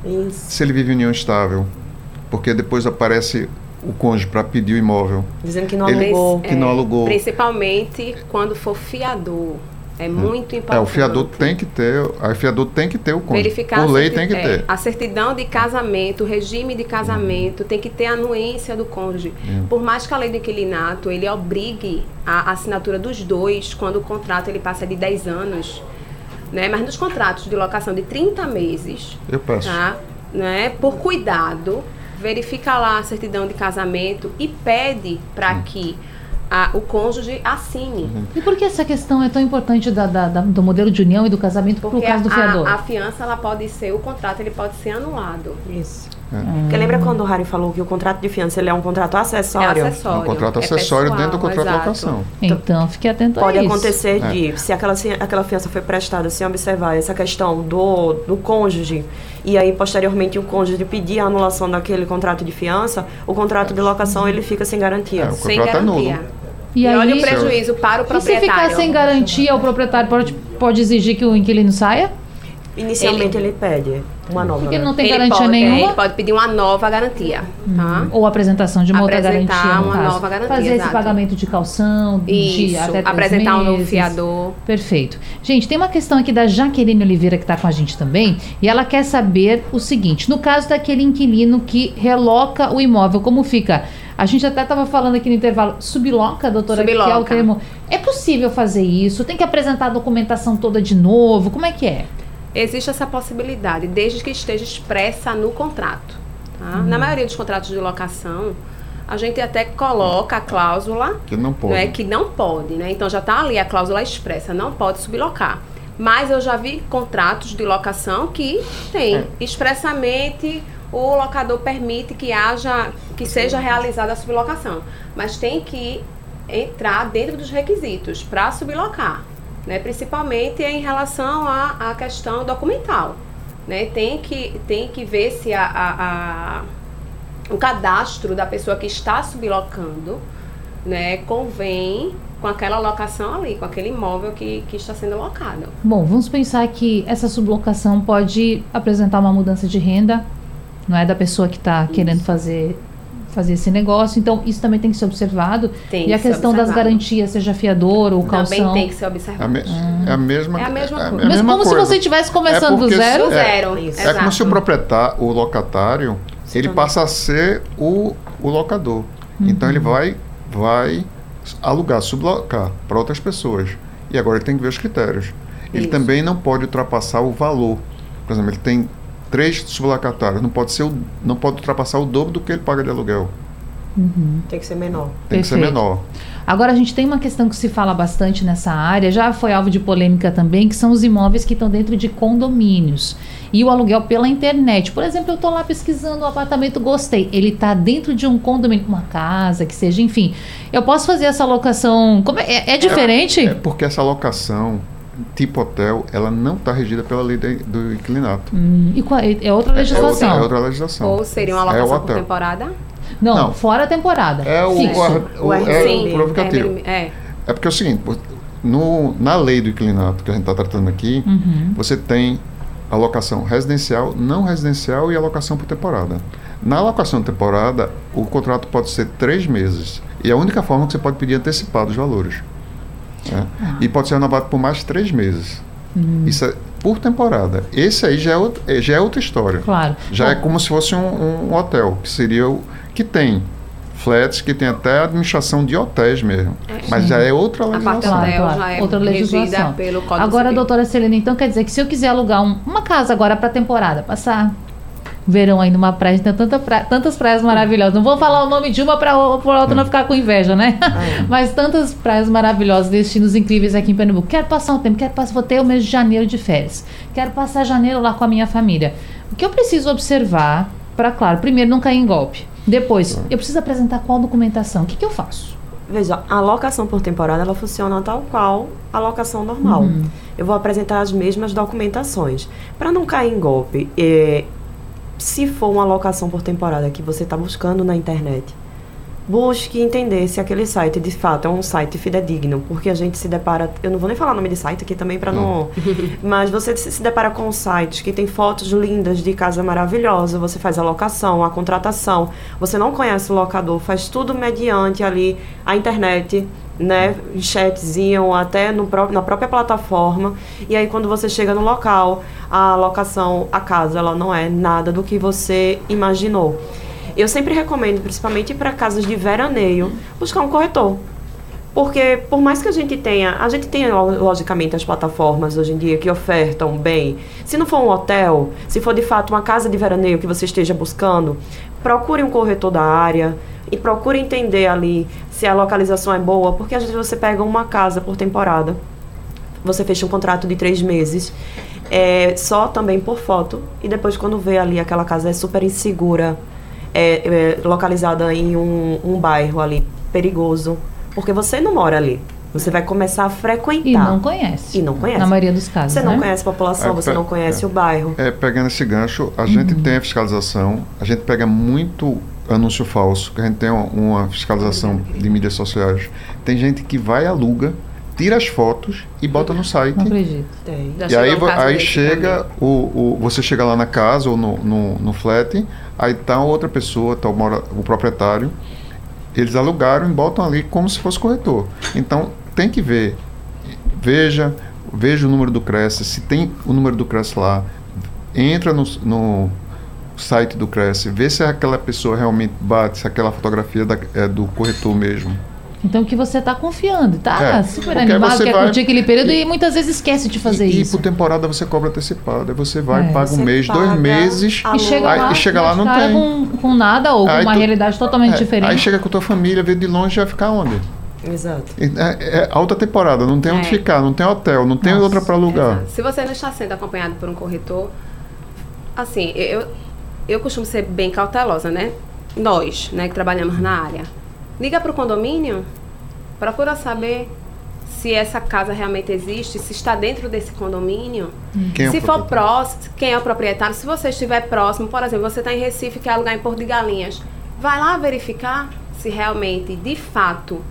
Isso. se ele vive em união estável, porque depois aparece o cônjuge para pedir o imóvel. Dizendo que não Ele- alugou. que não alugou. Principalmente quando for fiador. É muito importante. É, o fiador tem que ter, a fiador tem que ter o cônjuge. Verificar Por a lei tem que é, ter. a certidão de casamento, o regime de casamento, tem que ter a anuência do cônjuge. Por mais que a lei do inquilinato ele obrigue a assinatura dos dois quando o contrato ele passa de 10 anos, né? Mas nos contratos de locação de 30 meses, Eu peço. tá? Né? Por cuidado, verifica lá a certidão de casamento e pede para que a- o cônjuge assine. Uhum. E por que essa questão é tão importante da- da- da- do modelo de união e do casamento por Porque causa do fiador? a, a fiança ela pode ser, o contrato ele pode ser anulado. Isso. É. Porque lembra quando o Harry falou que o contrato de fiança ele é um contrato acessório? É acessório. É um contrato é acessório pessoal, dentro do contrato de exato. locação. Então, fique atento Pode a isso. acontecer É. de, se aquela, se aquela fiança foi prestada sem observar essa questão do, do cônjuge, e aí posteriormente o cônjuge pedir a anulação daquele contrato de fiança, o contrato de locação ele fica sem garantia. É, o Sem contrato é nulo. garantia. E, E, aí, olha o prejuízo para o e se ficar proprietário. sem garantia, o proprietário pode, pode exigir que o inquilino saia? Inicialmente ele, pede uma nova. Porque não tem Ele garantia pode, é, nenhuma? ele pode pedir uma nova garantia, tá? Ou apresentação de uma outra Apresentar garantia, no uma caso. nova garantia, Fazer esse exato. pagamento de calção, de Isso, até três apresentar um novo meses. fiador. Perfeito. Gente, tem uma questão aqui da Jaqueline Oliveira que está com a gente também, e ela quer saber o seguinte: no caso daquele inquilino que reloca o imóvel, como fica? A gente até estava falando aqui no intervalo, subloca, doutora, que é o Subloca. termo. É possível fazer isso? Tem que apresentar a documentação toda de novo? Como é que é? Existe essa possibilidade, desde que esteja expressa no contrato. tá? Na maioria dos contratos de locação, a gente até coloca a cláusula Que não pode. Não é que não pode, né? Então já está ali a cláusula expressa, não pode sublocar. Mas eu já vi contratos de locação que tem expressamente o locador permite que haja, que seja realizada a sublocação, mas tem que entrar dentro dos requisitos para sublocar, né? Principalmente em relação à, à questão documental, né? Tem que tem que ver se a, a- a- o cadastro da pessoa que está sublocando né, convém com aquela locação ali, com aquele imóvel que, que está sendo locado. Bom, vamos pensar que essa sublocação pode apresentar uma mudança de renda, não é da pessoa que está querendo fazer fazer esse negócio. Então, isso também tem que ser observado. Tem e a que questão das garantias, seja fiador ou Também calção. tem que ser É a, observado. me- é a mesma É a mesma coisa. Mas mesma como se coisa. você estivesse começando do porque zero? Do zero, Isso. É como se o proprietário, o locatário, ele passa a ser o, o locador. Então ele vai, vai alugar, sublocar para outras pessoas. E agora ele tem que ver os critérios. Ele Isso. também não pode ultrapassar o valor. Por exemplo, ele tem três sublocatários, não pode, ser o, não pode ultrapassar o dobro do que ele paga de aluguel. Tem que ser menor. Tem que ser Perfeito. menor. Agora, a gente tem uma questão que se fala bastante nessa área, já foi alvo de polêmica também, que são os imóveis que estão dentro de condomínios. E o aluguel pela internet. Por exemplo, eu estou lá pesquisando um apartamento, gostei. Ele está dentro de um condomínio, uma casa, que seja, enfim. Eu posso fazer essa locação. Como é, é- é diferente? É porque essa locação, tipo hotel, ela não está regida pela lei de- do inquilinato. Hum, e qual- é, é outra É legislação. outra, é outra legislação. Ou seria uma É o locação por temporada? Não, Não. fora a temporada. É o, Fixo. o, o, O é o provocativo. É, é. É porque é o seguinte, no, na lei do inclinato que a gente está tratando aqui, Uhum. você tem a locação residencial, não residencial e a locação por temporada. Na locação por temporada, o contrato pode ser três meses. E é a única forma que você pode pedir antecipado os valores. Né? Ah. E pode ser renovado por mais três meses. Hum. Isso é por temporada. Esse aí já é, out- já é outra história. Claro. Já é Bom, como se fosse um, um hotel, que seria o que tem flats que tem até administração de hotéis mesmo. Mas já é outra legislação. hotel já é outra legislação. pelo Código agora, Civil. doutora Celina, então quer dizer que se eu quiser alugar um- uma casa agora para temporada, passar verão aí numa praia, tem tanta pra- tantas praias maravilhosas. Não vou falar o nome de uma para outra não ficar com inveja, né? Mas tantas praias maravilosas, destinos incríveis aqui em Pernambuco. Quero passar um tempo, quero passar, vou ter o mês de janeiro de férias. Quero passar janeiro lá com a minha família. O que eu preciso observar para, claro, primeiro não cair em golpe. Depois, eu preciso apresentar qual documentação? O que, que eu faço? Veja, a locação por temporada ela funciona tal qual a locação normal. Uhum. Eu vou apresentar as mesmas documentações. Para não cair em golpe, eh, se for uma locação por temporada que você está buscando na internet, busque entender se aquele site de fato é um site fidedigno, porque a gente se depara, eu não vou nem falar o nome de site aqui também para não, mas você se depara com sites que tem fotos lindas de casa maravilhosa, você faz a locação, a contratação, você não conhece o locador, faz tudo mediante ali a internet, né, em chatzinho, até no pró- na própria plataforma. E aí quando você chega no local, a locação, a casa, ela não é nada do que você imaginou. Eu sempre recomendo, principalmente para casas de veraneio, buscar um corretor. Porque por mais que a gente tenha, a gente tem lo- logicamente as plataformas hoje em dia que ofertam bem. Se não for um hotel, se for de fato uma casa de veraneio que você esteja buscando, procure um corretor da área e procure entender ali se a localização é boa, porque às vezes você pega uma casa por temporada, você fecha um contrato de três meses, é, só também por foto, e depois quando vê ali aquela casa é super insegura, é, é localizada em um, um bairro ali perigoso, porque você não mora ali. Você vai começar a frequentar. E não conhece. E não conhece. Na maioria dos casos. Você não né? conhece a população, É, você não conhece é. o bairro. É, pegando esse gancho, a gente Uhum. tem a fiscalização, a gente pega muito anúncio falso, que a gente tem uma, uma fiscalização de mídias sociais. Tem gente que vai e aluga, tira as fotos e bota no site. Não acredito. Tem. E aí, aí chega, o, o, você chega lá na casa ou no, no, no flat, aí tá outra pessoa, tá o, mora- o proprietário, eles alugaram e botam ali como se fosse corretor. Então tem que ver, veja, veja o número do Cresce, se tem o número do Cresce lá, entra no, no site do Cresce, vê se aquela pessoa realmente bate, se aquela fotografia da- é do corretor mesmo. Então que você tá confiando, tá É, super porque animado, você quer vai- curtir aquele período e, muitas vezes esquece de fazer e, isso. E por temporada você cobra antecipado. Aí você vai, É. paga um mês, paga dois meses. E chega aí, lá, e chega lá não tem. Com, com nada ou com Aí uma tu- realidade totalmente É, diferente. Aí chega com tua família, vê de longe, vai ficar onde? Exato. É, é alta temporada, não tem onde É. ficar, não tem hotel, não tem Nossa, outra para alugar. Exato. Se você não está sendo acompanhado por um corretor, assim, eu, eu costumo ser bem cautelosa, né? Nós, né, que trabalhamos na área. Liga para o condomínio, procura saber se essa casa realmente existe, se está dentro desse condomínio. Quem é se for proprietário? próximo, quem é o proprietário, se você estiver próximo, por exemplo, você está em Recife, quer alugar em Porto de Galinhas, vai lá verificar se realmente, de fato,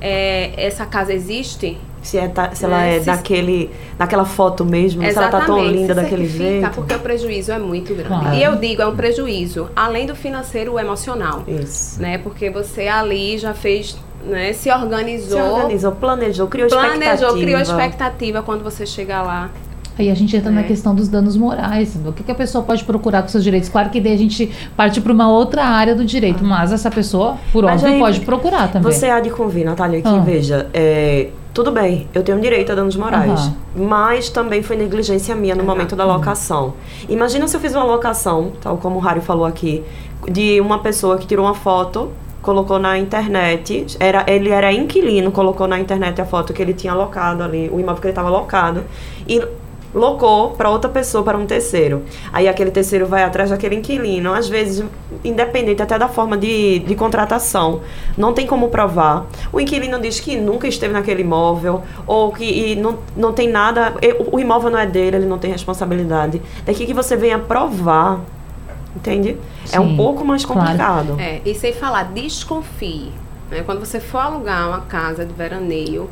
é, essa casa existe. Se, é ta- se ela é, É, se- daquele, daquela foto mesmo, se ela tá tão linda daquele jeito. Porque o prejuízo é muito grande. Claro. E eu digo, é um prejuízo, além do financeiro, o emocional. Isso. Né? Porque você ali já fez, né, se organizou, Se organizou, planejou, criou planejou, expectativa. criou expectativa quando você chega lá. Aí a gente entra na É. questão dos danos morais. O que, que a pessoa pode procurar com seus direitos? Claro que daí a gente parte para uma outra área do direito, mas essa pessoa, por Mas óbvio, aí pode procurar também. Você há de convir, Natália, que Ah. veja, é, tudo bem, eu tenho direito a danos morais, Aham. mas também foi negligência minha no momento da locação. Imagina se eu fiz uma locação, tal como o Rário falou aqui, de uma pessoa que tirou uma foto, colocou na internet, era, ele era inquilino, colocou na internet a foto que ele tinha locado ali, o imóvel que ele estava locado, e locou para outra pessoa, para um terceiro. Aí aquele terceiro vai atrás daquele inquilino, às vezes, independente até da forma de, de contratação, não tem como provar. O inquilino diz que nunca esteve naquele imóvel, ou que e não, não tem nada, o imóvel não é dele, ele não tem responsabilidade. Daqui que você venha provar, entende? é um Sim, pouco mais claro. complicado. É, e sem falar, desconfie. né? Quando você for alugar uma casa de veraneio,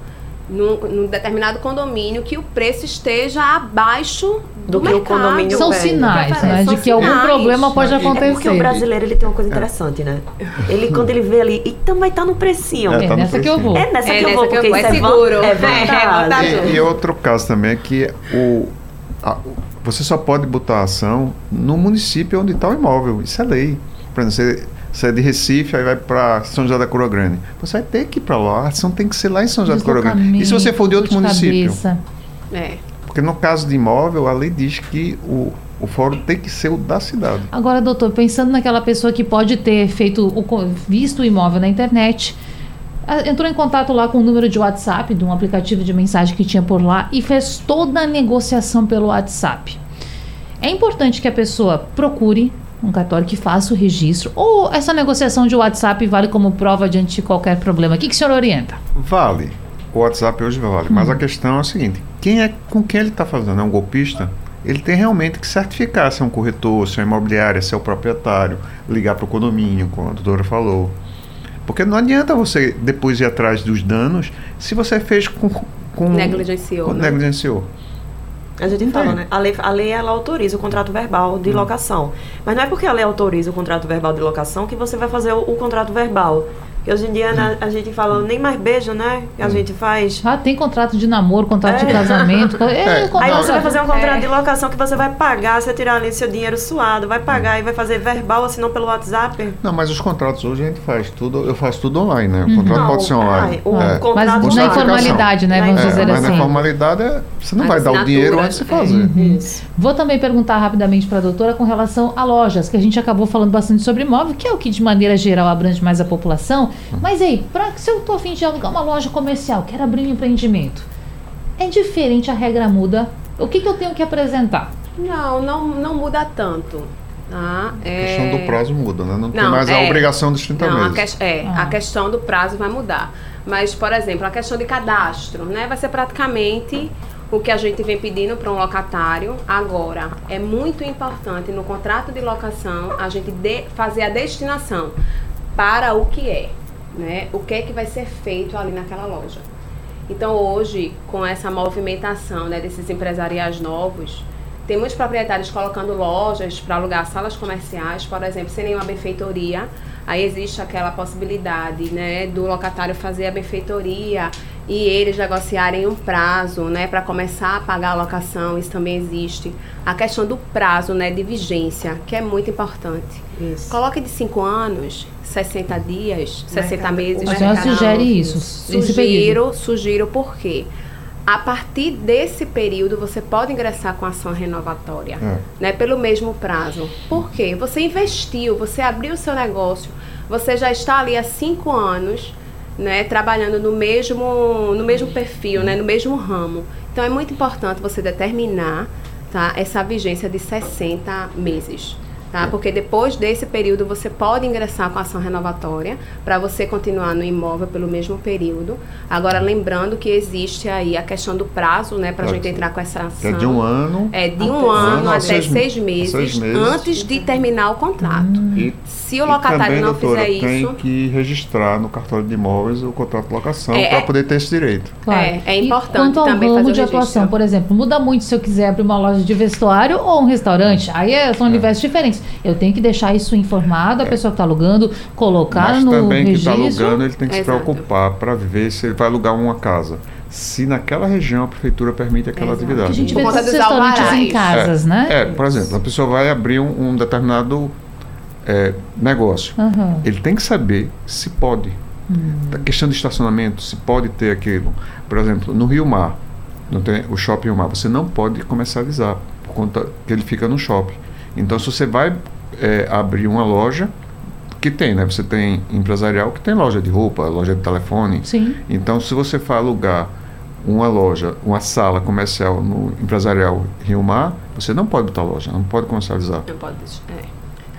num, num determinado condomínio, que o preço esteja abaixo do, Do que o mercado. condomínio São pede. sinais, São né? De que algum sinais. problema pode É, É porque acontecer. o brasileiro ele tem uma coisa interessante, né? Ele, quando ele vê ali, então vai estar no precinho. É, É tá no nessa que eu vou. É nessa É que eu vou, que eu porque vou, é é, seguro. É É, vantagem. vantagem. E, e outro caso também é que o, a- você só pode botar a ação no município onde está o imóvel. Isso é lei. Por exemplo, você, Você é de Recife, aí vai para São José da Coroa Grande. Você vai ter que ir para lá. A ação tem que ser lá em São José da Coroa Grande. E se você for de outro município? Cabeça. É. Porque no caso de imóvel, a lei diz que o, o fórum tem que ser o da cidade. Agora, doutor, pensando naquela pessoa que pode ter feito o, visto o imóvel na internet, entrou em contato lá com o número de WhatsApp de um aplicativo de mensagem que tinha por lá e fez toda a negociação pelo WhatsApp. É importante que a pessoa procure cartório que faça o registro ou essa negociação de WhatsApp vale como prova diante de qualquer problema. O que, que o senhor orienta? Vale. O WhatsApp hoje vale. Mas a questão é a seguinte: quem é com quem ele está fazendo? É um golpista? Ele tem realmente que certificar se é um corretor, se é imobiliária, se é o proprietário, ligar para o condomínio, como a doutora falou. Porque não adianta você depois ir atrás dos danos se você fez com. com Negligenciou, com- né? Negligenciou. A gente fala, tem. né? A lei, a lei ela autoriza o contrato verbal Hum. de locação. Mas não é porque a lei autoriza o contrato verbal de locação que você vai fazer o, o contrato verbal. Hoje em dia né, a gente fala nem mais beijo, né? Que a Hum. gente faz. Ah, tem contrato de namoro, contrato de É. casamento. É, É. contrato- Aí você vai fazer um contrato É. de locação que você vai pagar, você tirar ali seu dinheiro suado, vai pagar e vai fazer verbal, assinou pelo WhatsApp. Não, mas os contratos hoje a gente faz tudo, eu faço tudo online, né? O contrato Não, pode ser online. ai, o É. contrato Mas de na informalidade, né? Na Vamos É, dizer mas na assim. formalidade é, você não A vai dar o dinheiro antes de fazer. Isso. Vou também perguntar rapidamente para a doutora com relação a lojas, que a gente acabou falando bastante sobre imóvel, que é o que de maneira geral abrange mais a população. Mas aí, pra, se eu estou a fim de alugar uma loja comercial, quero abrir um empreendimento, é diferente, a regra muda. O que, que eu tenho que apresentar? Não, não, não muda tanto. Tá? A questão É... do prazo muda, né? Não, tem Não, mais a é. obrigação dos 30 Não, a, meses. que- é, Ah. a questão do prazo vai mudar. Mas, por exemplo, a questão de cadastro, né? Vai ser praticamente o que a gente vem pedindo para um locatário. Agora, é muito importante no contrato de locação a gente de- fazer a destinação para o que é, né? O que é que vai ser feito ali naquela loja. Então, hoje, com essa movimentação né, desses empresariais novos, tem muitos proprietários colocando lojas para alugar salas comerciais, por exemplo, sem nenhuma benfeitoria. Aí existe aquela possibilidade né, do locatário fazer a benfeitoria e eles negociarem um prazo né, para começar a pagar a locação, isso também existe. A questão do prazo né, de vigência, que é muito importante. Isso. Coloque de 5 anos, 60 dias, 60 mercado- meses. A senhora mercado- sugere isso. Sugiro, sugiro por quê? A partir desse período, você pode ingressar com ação renovatória, É. né? Pelo mesmo prazo. Por quê? Você investiu, você abriu o seu negócio, você já está ali há cinco anos, né? Trabalhando no mesmo, no mesmo perfil, né? No mesmo ramo. Então, é muito importante você determinar, tá? Essa vigência de 60 meses. Tá? Porque depois desse período você pode ingressar com ação renovatória para você continuar no imóvel pelo mesmo período. Agora lembrando que existe aí a questão do prazo, né, para a Claro gente entrar com essa ação. é de um ano. É de Até um seis ano a até seis- seis, meses, seis meses. antes de terminar o contrato. E, Se o e locatário também, não doutora, fizer tem isso, que registrar no cartório de imóveis o contrato de locação É, para é- poder ter esse direito. É, é E importante quanto ao também ramo fazer de registro. atuação, por exemplo, muda muito se eu quiser abrir uma loja de vestuário ou um restaurante. Aí é- são universos diferentes. Eu tenho que deixar isso informado, a pessoa que está alugando, colocar É. Mas no também que está alugando, ele tem que se Exato. preocupar para ver se ele vai alugar uma casa. Se naquela região a prefeitura permite aquela Exato. Que a atividade. gente vê dos restaurantes em casas, é, né? É, por exemplo, a pessoa vai abrir um, um determinado é, negócio. Aham. Ele tem que saber se pode. Hum. A questão de estacionamento, se pode ter aquilo. Por exemplo, no Rio Mar, não tem o shopping Rio Mar, você não pode comercializar, por conta que ele fica no shopping. Então, se você vai é, abrir uma loja, que tem, né? Você tem empresarial que tem loja de roupa, loja de telefone. Sim. Então, se você for alugar uma loja, uma sala comercial no empresarial Rio Mar, você não pode botar loja, não pode comercializar. Não pode. É.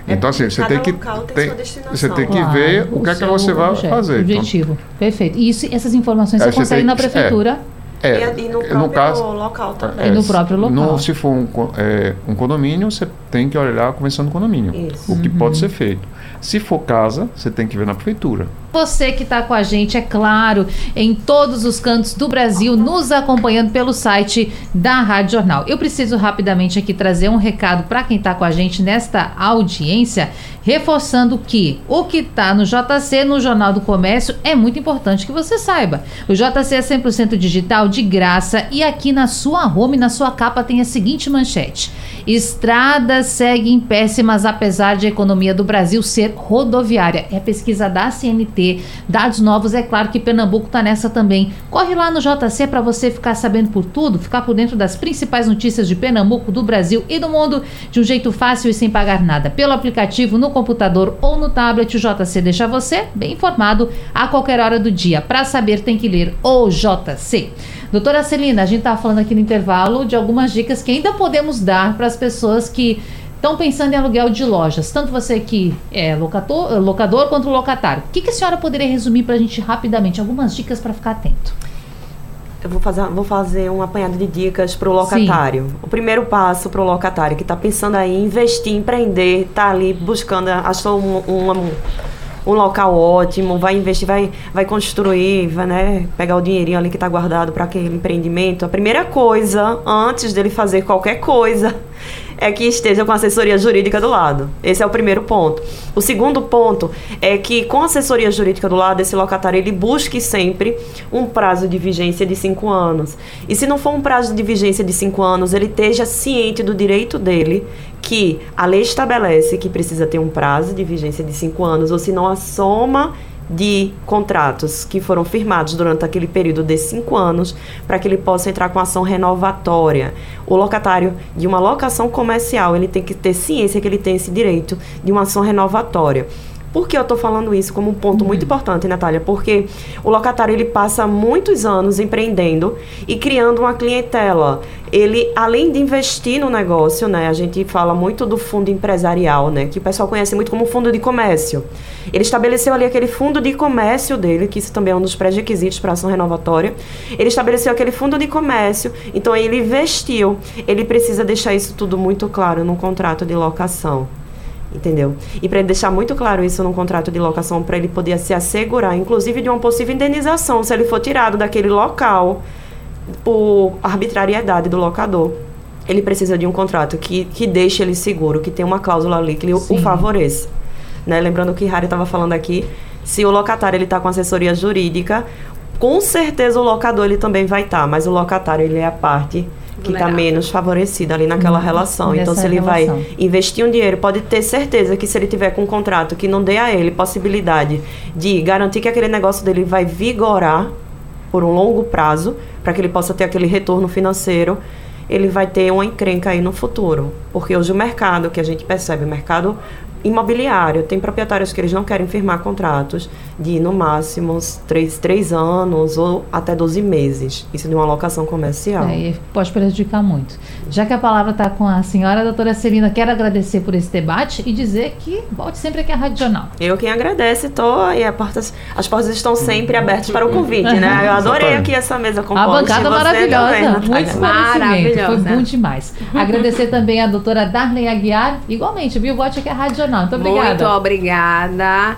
É Então, assim, porque você cada tem que, tem tem- sua destinação. você tem que Claro, ver o que é que seu você vai objeto, fazer. Então, Objetivo. Perfeito. E isso, essas informações você você consegue tem na prefeitura. é, e, e no no próprio caso, local também. E no próprio local. no- se for um, é, um condomínio, você tem que olhar a convenção do condomínio. Isso. O que Uhum. pode ser feito. Se for casa, você tem que ver na prefeitura. Você que está com a gente, é claro, em todos os cantos do Brasil, nos acompanhando pelo site da Rádio Jornal. Eu preciso rapidamente aqui trazer um recado para quem está com a gente nesta audiência, reforçando que o que está no JC, no Jornal do Comércio, é muito importante que você saiba. O JC é 100% digital, de graça, e aqui na sua home, na sua capa, tem a seguinte manchete. Estradas seguem péssimas apesar de a economia do Brasil ser rodoviária. É pesquisa da CNT, dados novos, é claro que Pernambuco está nessa também. Corre lá no JC para você ficar sabendo por tudo, ficar por dentro das principais notícias de Pernambuco, do Brasil e do mundo de um jeito fácil e sem pagar nada. Pelo aplicativo, no computador ou no tablet, o JC deixa você bem informado a qualquer hora do dia. Para saber, tem que ler o JC. Doutora Celina, a gente estava falando aqui no intervalo de algumas dicas que ainda podemos dar para as pessoas que estão pensando em aluguel de lojas, tanto você que é locador, locador quanto locatário. O que, que a senhora poderia resumir para a gente rapidamente? Algumas dicas para ficar atento. Eu vou fazer, vou fazer um apanhado de dicas para o locatário. Sim. O primeiro passo para o locatário que está pensando aí em investir, empreender, está ali buscando, achou um, um, um local ótimo, vai investir, vai, vai construir, vai né, pegar o dinheirinho ali que está guardado para aquele empreendimento. A primeira coisa, antes dele fazer qualquer coisa, é que esteja com assessoria jurídica do lado. Esse é o primeiro ponto. O segundo ponto é que com assessoria jurídica do lado, esse locatário ele busque sempre um prazo de vigência de cinco anos. E se não for um prazo de vigência de cinco anos, ele esteja ciente do direito dele que a lei estabelece que precisa ter um prazo de vigência de cinco anos, ou se não a soma de contratos que foram firmados durante aquele período de cinco anos para que ele possa entrar com ação renovatória. O locatário de uma locação comercial ele tem que ter ciência que ele tem esse direito de uma ação renovatória. Por que eu estou falando isso como um ponto muito importante, Natália? Porque o locatário ele passa muitos anos empreendendo e criando uma clientela. Ele, além de investir no negócio, né? A gente fala muito do fundo empresarial, né? Que o pessoal conhece muito como fundo de comércio. Ele estabeleceu ali aquele fundo de comércio dele, que isso também é um dos pré-requisitos para ação renovatória. Ele estabeleceu aquele fundo de comércio, então ele investiu. Ele precisa deixar isso tudo muito claro no contrato de locação entendeu? E para ele deixar muito claro isso no contrato de locação, para ele poder se assegurar, inclusive de uma possível indenização, se ele for tirado daquele local por arbitrariedade do locador. Ele precisa de um contrato que, que deixe ele seguro, que tem uma cláusula ali que Sim. o favoreça. Né? Lembrando que Harry estava falando aqui, se o locatário ele está com assessoria jurídica, com certeza o locador ele também vai estar, tá, mas o locatário ele é a parte que está menos favorecida ali naquela hum, relação. Então, se ele relação. vai investir um dinheiro, pode ter certeza que se ele tiver com um contrato que não dê a ele possibilidade de garantir que aquele negócio dele vai vigorar por um longo prazo, para que ele possa ter aquele retorno financeiro, ele vai ter uma encrenca aí no futuro. Porque hoje o mercado, que a gente percebe, o mercado imobiliário. Tem proprietários que eles não querem firmar contratos de, no máximo, três, três anos ou até 12 meses. Isso de uma locação comercial. É, e pode prejudicar muito. Já que a palavra está com a senhora, a doutora Celina, quero agradecer por esse debate e dizer que volte sempre aqui à Rádio Jornal. Eu quem agradece, estou e portas, as portas estão sempre abertas para o convite, né? Eu adorei aqui essa mesa com A bancada maravilhosa, também, muito esclarecimento, foi bom demais. agradecer também a doutora Darley Aguiar, igualmente, viu? Volte aqui à Rádio Jornal. Muito obrigada. Muito obrigada.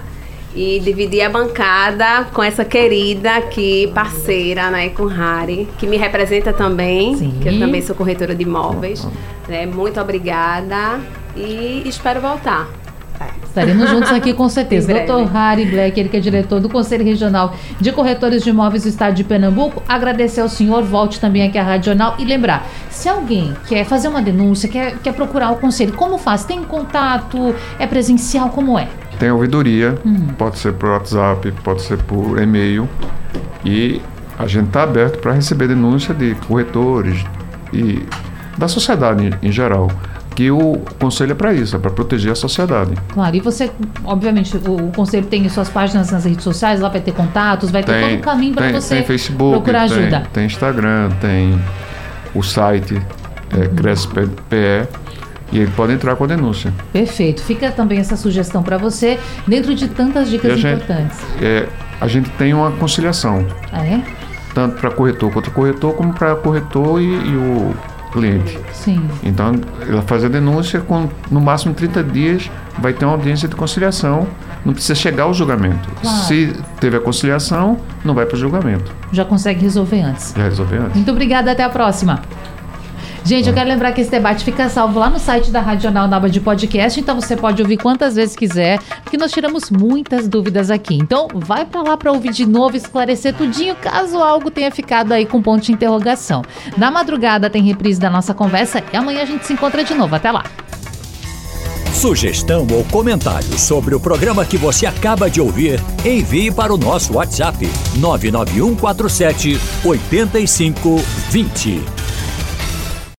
E dividir a bancada com essa querida aqui, parceira, né, com Harry, que me representa também, Sim. que eu também sou corretora de imóveis. Né? Muito obrigada e espero voltar. Estaremos juntos aqui com certeza. Dr. Harry Black, ele que é diretor do Conselho Regional de Corretores de Imóveis do Estado de Pernambuco, agradecer ao senhor, volte também aqui à Rádio Jornal e lembrar, se alguém quer fazer uma denúncia, quer, quer procurar o conselho, como faz? Tem contato? É presencial? Como é? Tem ouvidoria, hum. pode ser por WhatsApp, pode ser por e-mail e a gente está aberto para receber denúncia de corretores e da sociedade em, em geral que o conselho é para isso, é para proteger a sociedade. Claro, e você, obviamente, o, o, conselho tem suas páginas nas redes sociais, lá vai ter contatos, vai ter todo o caminho para você tem Facebook, procurar ajuda. Tem, tem Instagram, tem o site é, uhum. CresPE e ele pode entrar com a denúncia. Perfeito. Fica também essa sugestão para você, dentro de tantas dicas gente, importantes. É, a gente tem uma conciliação. Ah, é? Tanto para corretor quanto corretor, como para corretor e, e o cliente. Sim. Então, ela faz a denúncia, com no máximo 30 dias vai ter uma audiência de conciliação, não precisa chegar ao julgamento. Claro. Se teve a conciliação, não vai para o julgamento. Já consegue resolver antes. Já resolver antes. Muito obrigada, até a próxima. Gente, eu quero lembrar que esse debate fica salvo lá no site da Rádio Jornal na aba de podcast, então você pode ouvir quantas vezes quiser, porque nós tiramos muitas dúvidas aqui. Então, vai para lá para ouvir de novo, esclarecer tudinho, caso algo tenha ficado aí com ponto de interrogação. Na madrugada tem reprise da nossa conversa e amanhã a gente se encontra de novo. Até lá. Sugestão ou comentário sobre o programa que você acaba de ouvir, envie para o nosso WhatsApp 99147 8520.